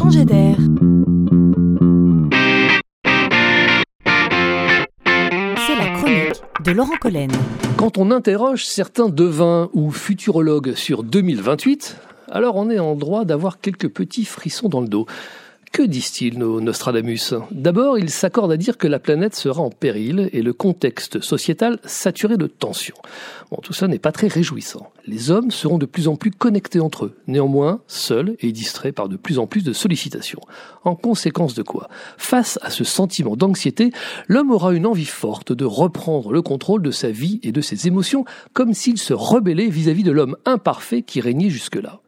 changer d'air. C'est la chronique de Laurent Collen. Quand on interroge certains devins ou futurologues sur 2028, alors on est en droit d'avoir quelques petits frissons dans le dos. Que disent-ils, nos Nostradamus? D'abord, ils s'accordent à dire que la planète sera en péril et le contexte sociétal saturé de tensions. Bon, tout ça n'est pas très réjouissant. Les hommes seront de plus en plus connectés entre eux, néanmoins seuls et distraits par de plus en plus de sollicitations. En conséquence de quoi Face à ce sentiment d'anxiété, l'homme aura une envie forte de reprendre le contrôle de sa vie et de ses émotions, comme s'il se rebellait vis-à-vis de l'homme imparfait qui régnait jusque-là.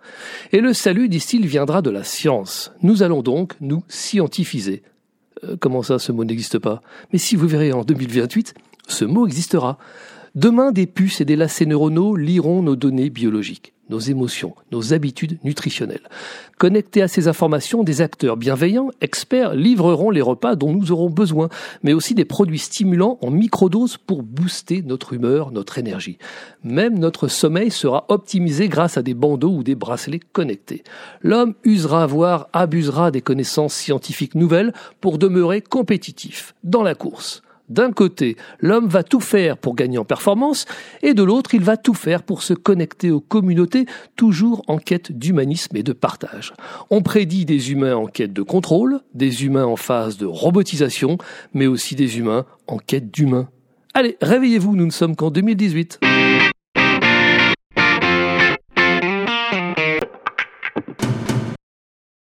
Et le salut, disent-ils, viendra de la science. Nous allons nous scientifiser. Euh, comment ça, ce mot n'existe pas? Mais si vous verrez en 2028, ce mot existera. Demain, des puces et des lacets neuronaux liront nos données biologiques, nos émotions, nos habitudes nutritionnelles. Connectés à ces informations, des acteurs bienveillants, experts, livreront les repas dont nous aurons besoin, mais aussi des produits stimulants en microdoses pour booster notre humeur, notre énergie. Même notre sommeil sera optimisé grâce à des bandeaux ou des bracelets connectés. L'homme usera, voire abusera des connaissances scientifiques nouvelles pour demeurer compétitif dans la course. D'un côté, l'homme va tout faire pour gagner en performance, et de l'autre, il va tout faire pour se connecter aux communautés, toujours en quête d'humanisme et de partage. On prédit des humains en quête de contrôle, des humains en phase de robotisation, mais aussi des humains en quête d'humains. Allez, réveillez-vous, nous ne sommes qu'en 2018.